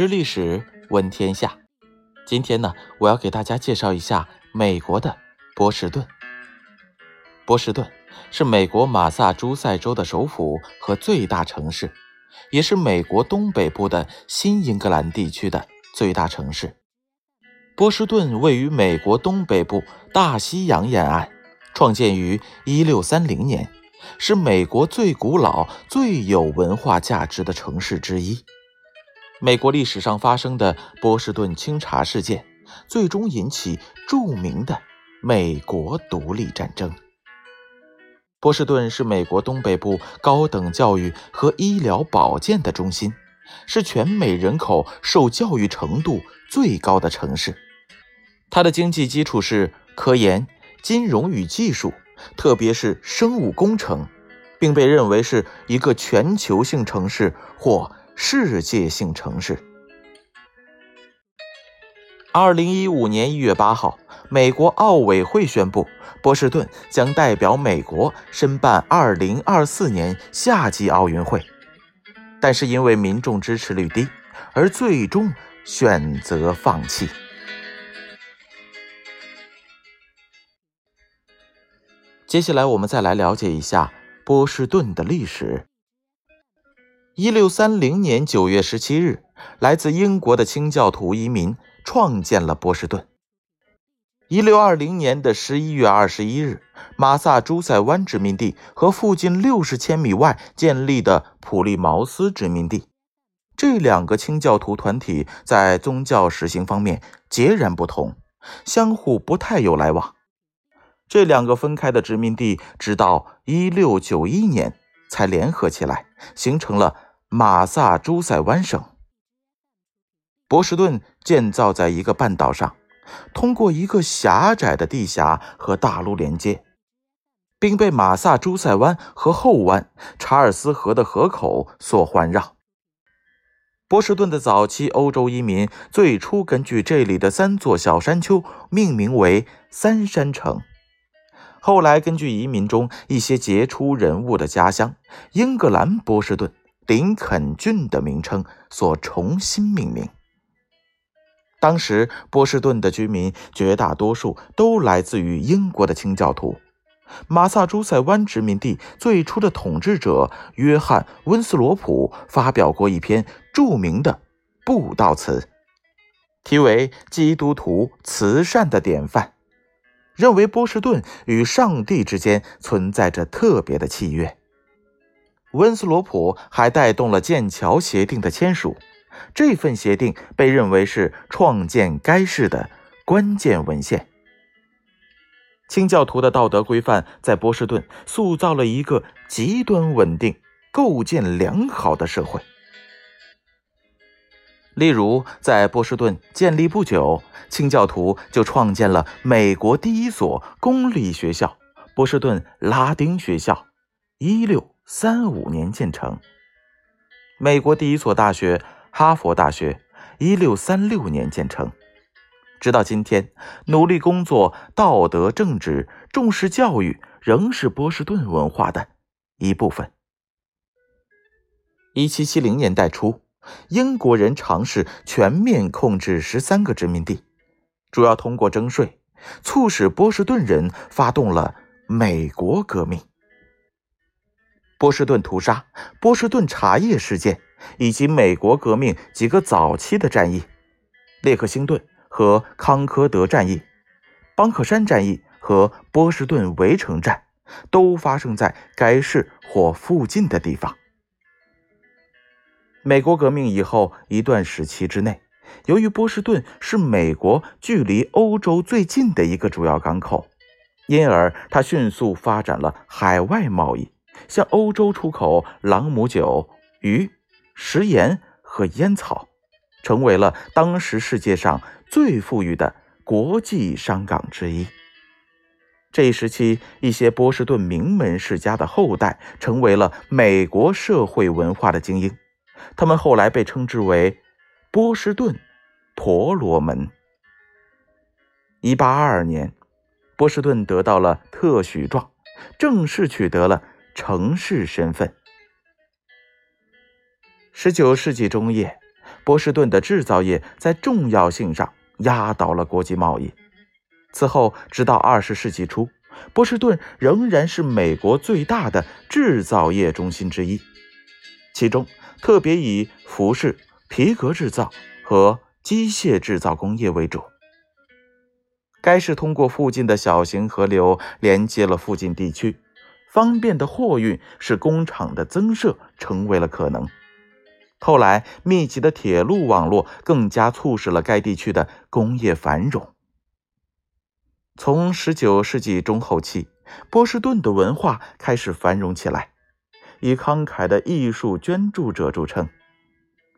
知历史，闻天下。今天呢，我要给大家介绍一下美国的波士顿。波士顿是美国马萨诸塞州的首府和最大城市，也是美国东北部的新英格兰地区的最大城市。波士顿位于美国东北部大西洋沿岸，创建于1630年，是美国最古老、最有文化价值的城市之一。美国历史上发生的波士顿清查事件，最终引起著名的美国独立战争。波士顿是美国东北部高等教育和医疗保健的中心，是全美人口受教育程度最高的城市。它的经济基础是科研、金融与技术，特别是生物工程，并被认为是一个全球性城市或。世界性城市。二零一五年一月八号，美国奥委会宣布，波士顿将代表美国申办二零二四年夏季奥运会，但是因为民众支持率低，而最终选择放弃。接下来，我们再来了解一下波士顿的历史。一六三零年九月十七日，来自英国的清教徒移民创建了波士顿。一六二零年的十一月二十一日，马萨诸塞湾殖民地和附近六十千米外建立的普利茅斯殖民地，这两个清教徒团体在宗教实行方面截然不同，相互不太有来往。这两个分开的殖民地，直到一六九一年才联合起来，形成了。马萨诸塞湾省，波士顿建造在一个半岛上，通过一个狭窄的地峡和大陆连接，并被马萨诸塞湾和后湾、查尔斯河的河口所环绕。波士顿的早期欧洲移民最初根据这里的三座小山丘命名为“三山城”，后来根据移民中一些杰出人物的家乡——英格兰波士顿。林肯郡的名称所重新命名。当时波士顿的居民绝大多数都来自于英国的清教徒。马萨诸塞湾殖民地最初的统治者约翰·温斯罗普发表过一篇著名的布道词，题为《基督徒慈善的典范》，认为波士顿与上帝之间存在着特别的契约。温斯罗普还带动了剑桥协定的签署，这份协定被认为是创建该市的关键文献。清教徒的道德规范在波士顿塑造了一个极端稳定、构建良好的社会。例如，在波士顿建立不久，清教徒就创建了美国第一所公立学校——波士顿拉丁学校。一六。三五年建成，美国第一所大学——哈佛大学，一六三六年建成。直到今天，努力工作、道德正直、重视教育，仍是波士顿文化的一部分。一七七零年代初，英国人尝试全面控制十三个殖民地，主要通过征税，促使波士顿人发动了美国革命。波士顿屠杀、波士顿茶叶事件，以及美国革命几个早期的战役——列克星顿和康科德战役、邦克山战役和波士顿围城战，都发生在该市或附近的地方。美国革命以后一段时期之内，由于波士顿是美国距离欧洲最近的一个主要港口，因而它迅速发展了海外贸易。向欧洲出口朗姆酒、鱼、食盐和烟草，成为了当时世界上最富裕的国际商港之一。这一时期，一些波士顿名门世家的后代成为了美国社会文化的精英，他们后来被称之为波士顿婆罗门。一八二二年，波士顿得到了特许状，正式取得了。城市身份。十九世纪中叶，波士顿的制造业在重要性上压倒了国际贸易。此后，直到二十世纪初，波士顿仍然是美国最大的制造业中心之一，其中特别以服饰、皮革制造和机械制造工业为主。该市通过附近的小型河流连接了附近地区，方便的货运使工厂的增设成为了可能。后来，密集的铁路网络更加促使了该地区的工业繁荣。从19世纪中后期，波士顿的文化开始繁荣起来，以慷慨的艺术捐助者著称。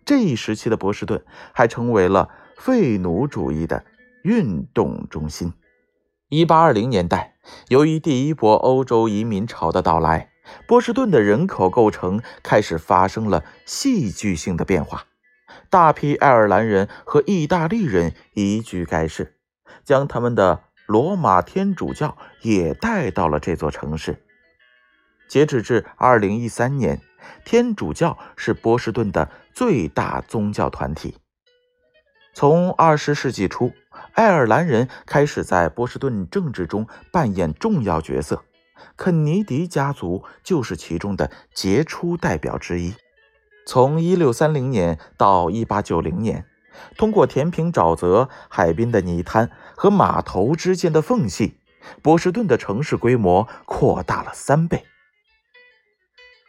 这一时期的波士顿还成为了废奴主义的运动中心。1820年代，由于第一波欧洲移民潮的到来，波士顿的人口构成开始发生了戏剧性的变化。大批爱尔兰人和意大利人移居该市，将他们的罗马天主教也带到了这座城市。截止至2013年，天主教是波士顿的最大宗教团体。从20世纪初，爱尔兰人开始在波士顿政治中扮演重要角色，肯尼迪家族就是其中的杰出代表之一。从1630年到1890年。通过填平沼泽、海滨的泥滩和码头之间的缝隙，波士顿的城市规模扩大了三倍。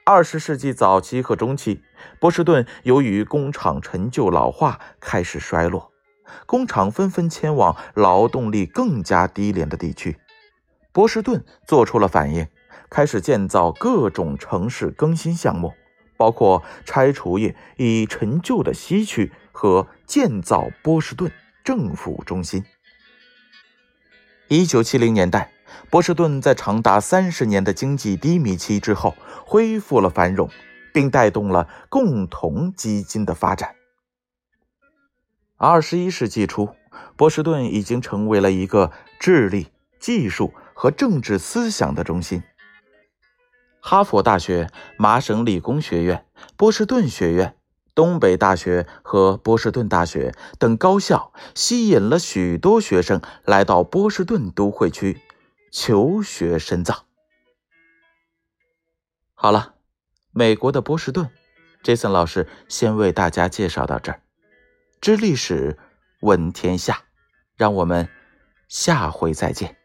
二十世纪早期和中期，波士顿由于工厂陈旧老化开始衰落，工厂纷纷迁往劳动力更加低廉的地区。波士顿做出了反应，开始建造各种城市更新项目，包括拆除业已陈旧的西区。和建造波士顿政府中心。一九七零年代，波士顿在长达三十年的经济低迷期之后恢复了繁荣，并带动了共同基金的发展。二十一世纪初，波士顿已经成为了一个智力、技术和政治思想的中心。哈佛大学、麻省理工学院、波士顿学院。东北大学和波士顿大学等高校吸引了许多学生来到波士顿都会区求学深造。好了，美国的波士顿，Jason 老师先为大家介绍到这儿。知历史，问天下，让我们下回再见。